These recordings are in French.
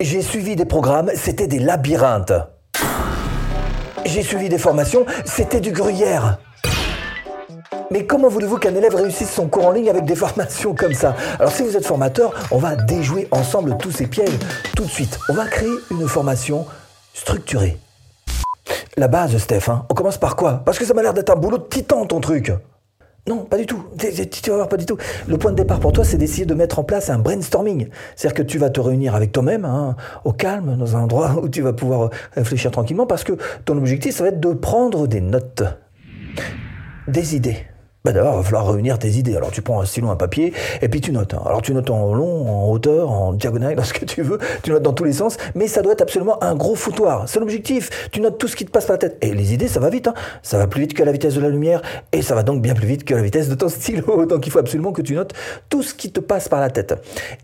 J'ai suivi des programmes, c'était des labyrinthes. J'ai suivi des formations, c'était du gruyère. Mais comment voulez-vous qu'un élève réussisse son cours en ligne avec des formations comme ça? Alors si vous êtes formateur, on va déjouer ensemble tous ces pièges tout de suite. On va créer une formation structurée. La base, Steph, hein. on commence par quoi? Parce que ça m'a l'air d'être un boulot de titan ton truc. Non, pas du tout. Tu vas voir, pas du tout. Le point de départ pour toi, c'est d'essayer de mettre en place un brainstorming. C'est-à-dire que tu vas te réunir avec toi-même, hein, au calme, dans un endroit où tu vas pouvoir réfléchir tranquillement, parce que ton objectif, ça va être de prendre des notes, des idées. Bah d'abord, il va falloir réunir tes idées. Alors tu prends un stylo, un papier, et puis tu notes. Hein. Alors tu notes en long, en hauteur, en diagonale, dans ce que tu veux. Tu notes dans tous les sens, mais ça doit être absolument un gros foutoir. C'est l'objectif. Tu notes tout ce qui te passe par la tête. Et les idées, ça va vite. Hein. Ça va plus vite que la vitesse de la lumière, et ça va donc bien plus vite que la vitesse de ton stylo. Donc il faut absolument que tu notes tout ce qui te passe par la tête.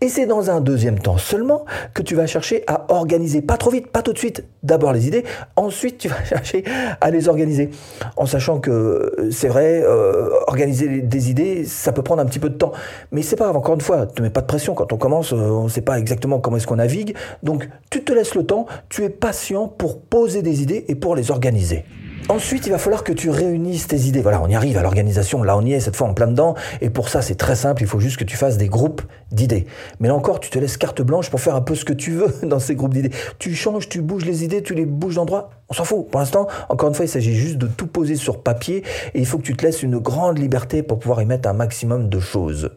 Et c'est dans un deuxième temps seulement que tu vas chercher à organiser. Pas trop vite, pas tout de suite. D'abord les idées, ensuite tu vas chercher à les organiser. En sachant que euh, c'est vrai, euh, organiser des idées, ça peut prendre un petit peu de temps. Mais c'est pas grave, encore une fois, ne te mets pas de pression. Quand on commence, euh, on ne sait pas exactement comment est-ce qu'on navigue. Donc tu te laisses le temps, tu es patient pour poser des idées et pour les organiser. Ensuite, il va falloir que tu réunisses tes idées. Voilà, on y arrive à l'organisation. Là, on y est cette fois en plein dedans. Et pour ça, c'est très simple. Il faut juste que tu fasses des groupes d'idées. Mais là encore, tu te laisses carte blanche pour faire un peu ce que tu veux dans ces groupes d'idées. Tu changes, tu bouges les idées, tu les bouges d'endroit. On s'en fout. Pour l'instant, encore une fois, il s'agit juste de tout poser sur papier. Et il faut que tu te laisses une grande liberté pour pouvoir y mettre un maximum de choses.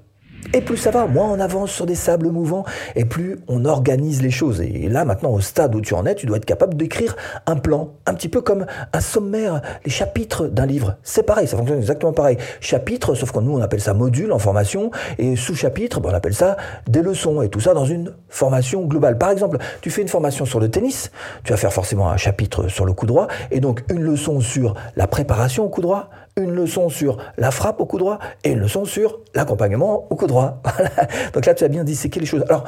Et plus ça va, moins on avance sur des sables mouvants, et plus on organise les choses. Et là, maintenant, au stade où tu en es, tu dois être capable d'écrire un plan, un petit peu comme un sommaire, les chapitres d'un livre. C'est pareil, ça fonctionne exactement pareil. Chapitre, sauf que nous, on appelle ça module en formation, et sous-chapitre, ben, on appelle ça des leçons, et tout ça dans une formation globale. Par exemple, tu fais une formation sur le tennis, tu vas faire forcément un chapitre sur le coup droit, et donc une leçon sur la préparation au coup droit, une leçon sur la frappe au coup droit et une leçon sur l'accompagnement au coup droit. Donc là, tu as bien disséqué les choses. Alors,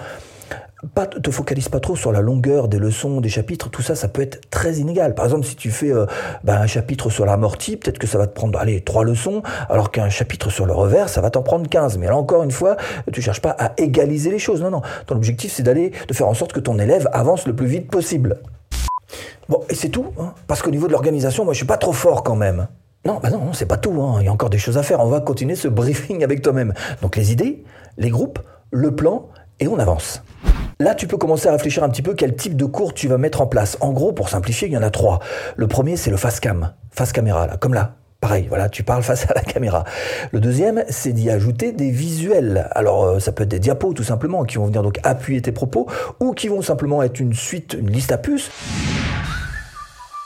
pas, te focalise pas trop sur la longueur des leçons, des chapitres, tout ça, ça peut être très inégal. Par exemple, si tu fais euh, bah, un chapitre sur l'amorti, peut-être que ça va te prendre, allez, trois leçons, alors qu'un chapitre sur le revers, ça va t'en prendre 15. Mais là, encore une fois, tu cherches pas à égaliser les choses. Non, non. Ton objectif, c'est d'aller, de faire en sorte que ton élève avance le plus vite possible. Bon, et c'est tout, hein, parce qu'au niveau de l'organisation, moi, je suis pas trop fort quand même. Non, bah non, c'est pas tout. Hein. Il y a encore des choses à faire. On va continuer ce briefing avec toi-même. Donc les idées, les groupes, le plan, et on avance. Là, tu peux commencer à réfléchir un petit peu quel type de cours tu vas mettre en place. En gros, pour simplifier, il y en a trois. Le premier, c'est le face cam, face caméra, là, comme là. Pareil, voilà, tu parles face à la caméra. Le deuxième, c'est d'y ajouter des visuels. Alors, euh, ça peut être des diapos, tout simplement, qui vont venir donc appuyer tes propos, ou qui vont simplement être une suite, une liste à puces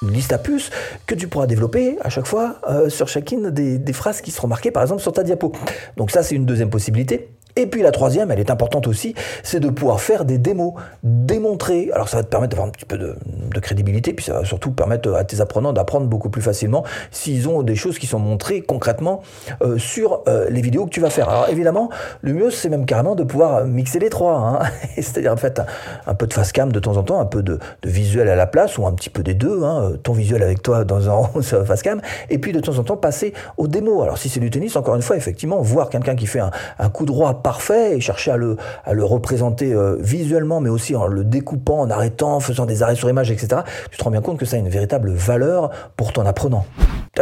une liste à puces que tu pourras développer à chaque fois euh, sur chacune des, des, phrases qui seront marquées, par exemple, sur ta diapo. Donc ça, c'est une deuxième possibilité. Et puis la troisième, elle est importante aussi, c'est de pouvoir faire des démos, démontrer. Alors ça va te permettre d'avoir un petit peu de, crédibilité, puis ça va surtout permettre à tes apprenants d'apprendre beaucoup plus facilement s'ils ont des choses qui sont montrées concrètement euh, sur euh, les vidéos que tu vas faire. Alors évidemment, le mieux c'est même carrément de pouvoir mixer les trois, hein. c'est-à-dire en fait un, peu de face cam de temps en temps, un peu de, visuel à la place ou un petit peu des deux, hein. ton visuel avec toi dans un face cam, et puis de temps en temps passer aux démos. Alors si c'est du tennis, encore une fois, effectivement, voir quelqu'un qui fait un, un coup droit parfait et chercher à le, à le représenter euh, visuellement, mais aussi en le découpant, en arrêtant, en faisant des arrêts sur image, etc., tu te rends bien compte que ça a une véritable valeur pour ton apprenant.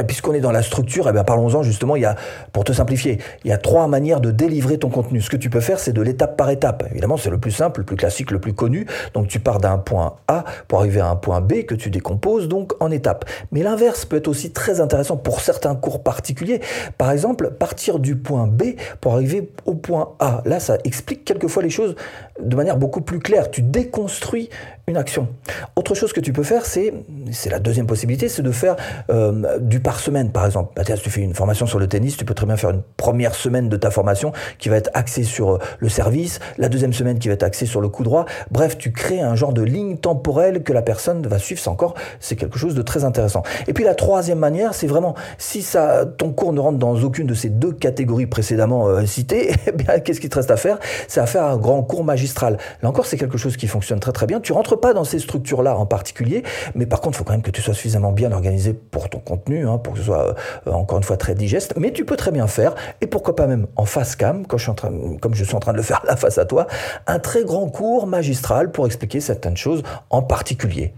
Puisqu'on est dans la structure, eh parlons-en justement, il y a, pour te simplifier, il y a trois manières de délivrer ton contenu. Ce que tu peux faire, c'est de l'étape par étape. Évidemment, c'est le plus simple, le plus classique, le plus connu. Donc tu pars d'un point A pour arriver à un point B que tu décomposes donc en étapes. Mais l'inverse peut être aussi très intéressant pour certains cours particuliers. Par exemple, partir du point B pour arriver au point A. Là, ça explique quelquefois les choses de manière beaucoup plus claire. Tu déconstruis une action. Autre chose que tu peux faire, c'est, c'est la deuxième possibilité, c'est de faire euh, du par semaine, par exemple. Bah, tu fais une formation sur le tennis, tu peux très bien faire une première semaine de ta formation qui va être axée sur euh, le service, la deuxième semaine qui va être axée sur le coup droit. Bref, tu crées un genre de ligne temporelle que la personne va suivre. C'est encore, c'est quelque chose de très intéressant. Et puis la troisième manière, c'est vraiment si ça, ton cours ne rentre dans aucune de ces deux catégories précédemment euh, citées, eh bien qu'est-ce qui te reste à faire? C'est à faire un grand cours magistral. Là encore, c'est quelque chose qui fonctionne très très bien. Tu rentres pas dans ces structures-là en particulier, mais par contre, il faut quand même que tu sois suffisamment bien organisé pour ton contenu, hein, pour que ce soit euh, encore une fois très digeste. Mais tu peux très bien faire, et pourquoi pas même en face cam, je suis en train, comme je suis en train de le faire là face à toi, un très grand cours magistral pour expliquer certaines choses en particulier.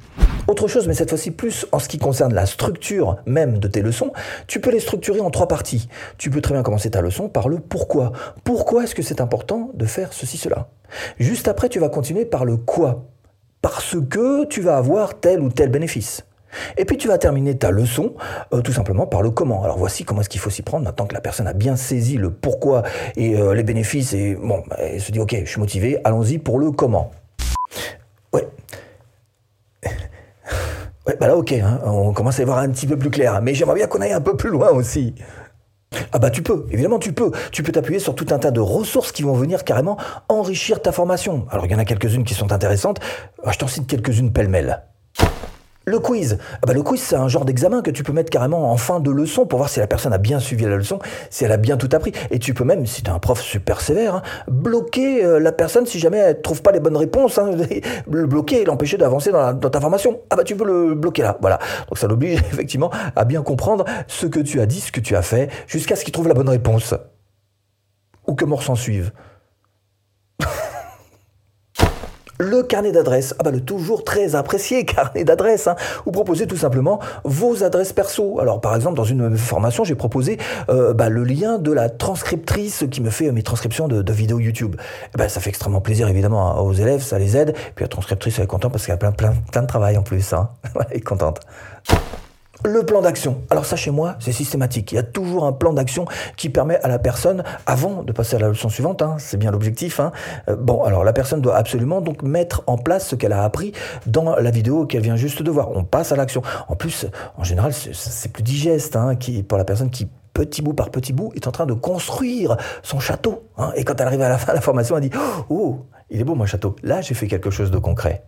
Autre chose, mais cette fois-ci plus en ce qui concerne la structure même de tes leçons, tu peux les structurer en trois parties. Tu peux très bien commencer ta leçon par le pourquoi. Pourquoi est-ce que c'est important de faire ceci, cela? Juste après, tu vas continuer par le quoi? Parce que tu vas avoir tel ou tel bénéfice. Et puis tu vas terminer ta leçon euh, tout simplement par le comment. Alors voici comment est-ce qu'il faut s'y prendre maintenant que la personne a bien saisi le pourquoi et euh, les bénéfices et bon, elle se dit ok, je suis motivé, allons-y pour le comment. Ouais. Ouais, bah là ok, hein, on commence à y voir un petit peu plus clair, mais j'aimerais bien qu'on aille un peu plus loin aussi. Ah bah tu peux, évidemment tu peux. Tu peux t'appuyer sur tout un tas de ressources qui vont venir carrément enrichir ta formation. Alors il y en a quelques-unes qui sont intéressantes, ah, je t'en cite quelques-unes pêle-mêle. Le quiz. Ah bah le quiz, c'est un genre d'examen que tu peux mettre carrément en fin de leçon pour voir si la personne a bien suivi la leçon, si elle a bien tout appris. Et tu peux même, si tu es un prof super sévère, hein, bloquer euh, la personne si jamais elle trouve pas les bonnes réponses. Hein, le bloquer et l'empêcher d'avancer dans, dans, ta formation. Ah bah tu peux le bloquer là. Voilà. Donc ça l'oblige effectivement à bien comprendre ce que tu as dit, ce que tu as fait, jusqu'à ce qu'il trouve la bonne réponse. Ou que mort s'en suive. Le carnet d'adresses. Ah bah le toujours très apprécié carnet d'adresses. Hein. Vous proposez tout simplement vos adresses perso. Alors par exemple dans une formation j'ai proposé euh, bah, le lien de la transcriptrice qui me fait mes transcriptions de, vidéos YouTube. Eh ben, ça fait extrêmement plaisir évidemment hein, aux élèves, ça les aide. Puis la transcriptrice elle est contente parce qu'elle a plein, plein, plein de travail en plus. Hein. elle est contente. Le plan d'action. Alors ça chez moi, c'est systématique. Il y a toujours un plan d'action qui permet à la personne, avant de passer à la leçon suivante, hein, c'est bien l'objectif. Hein, euh, bon, alors la personne doit absolument donc mettre en place ce qu'elle a appris dans la vidéo qu'elle vient juste de voir. On passe à l'action. En plus, en général, c'est plus digeste hein, qui, pour la personne qui petit bout par petit bout, est en train de construire son château. Et quand elle arrive à la fin de la formation, elle dit Oh, il est beau mon château. Là, j'ai fait quelque chose de concret.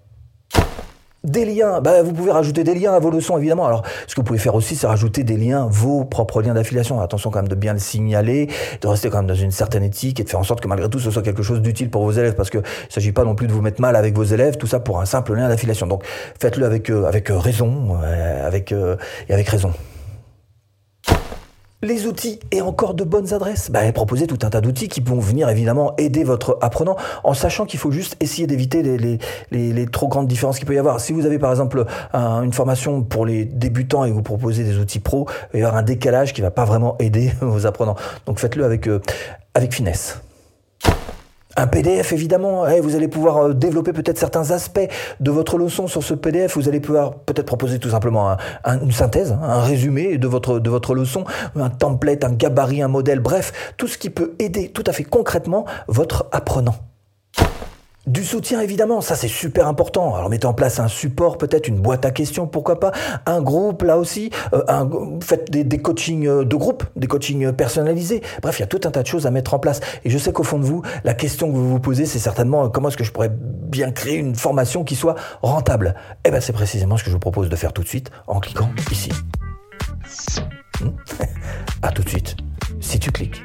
Des liens, bah, vous pouvez rajouter des liens à vos leçons évidemment. Alors ce que vous pouvez faire aussi, c'est rajouter des liens, vos propres liens d'affiliation. Attention quand même de bien le signaler, de rester quand même dans une certaine éthique et de faire en sorte que malgré tout ce soit quelque chose d'utile pour vos élèves parce que il s'agit pas non plus de vous mettre mal avec vos élèves, tout ça pour un simple lien d'affiliation. Donc faites-le avec euh, avec euh, raison, avec euh, et avec raison les outils et encore de bonnes adresses bah, Proposez tout un tas d'outils qui vont venir évidemment aider votre apprenant en sachant qu'il faut juste essayer d'éviter les, trop grandes différences qu'il peut y avoir. Si vous avez par exemple une formation pour les débutants et vous proposez des outils pro, il va y avoir un décalage qui va pas vraiment aider vos apprenants. Donc faites-le avec, euh, avec finesse. Un PDF, évidemment, eh, vous allez pouvoir euh, développer peut-être certains aspects de votre leçon sur ce PDF. Vous allez pouvoir peut-être proposer tout simplement une synthèse, un résumé de votre leçon, un template, un gabarit, un modèle, bref, tout ce qui peut aider tout à fait concrètement votre apprenant. Du soutien, évidemment, ça c'est super important. Alors mettez en place un support, peut-être une boîte à questions, pourquoi pas, un groupe là aussi, euh, faites des, des, coachings euh, de groupe, des coachings personnalisés. Bref, il y a tout un tas de choses à mettre en place. Et je sais qu'au fond de vous, la question que vous vous posez, c'est certainement euh, comment est-ce que je pourrais bien créer une formation qui soit rentable. Eh ben c'est précisément ce que je vous propose de faire tout de suite en cliquant ici. Hmm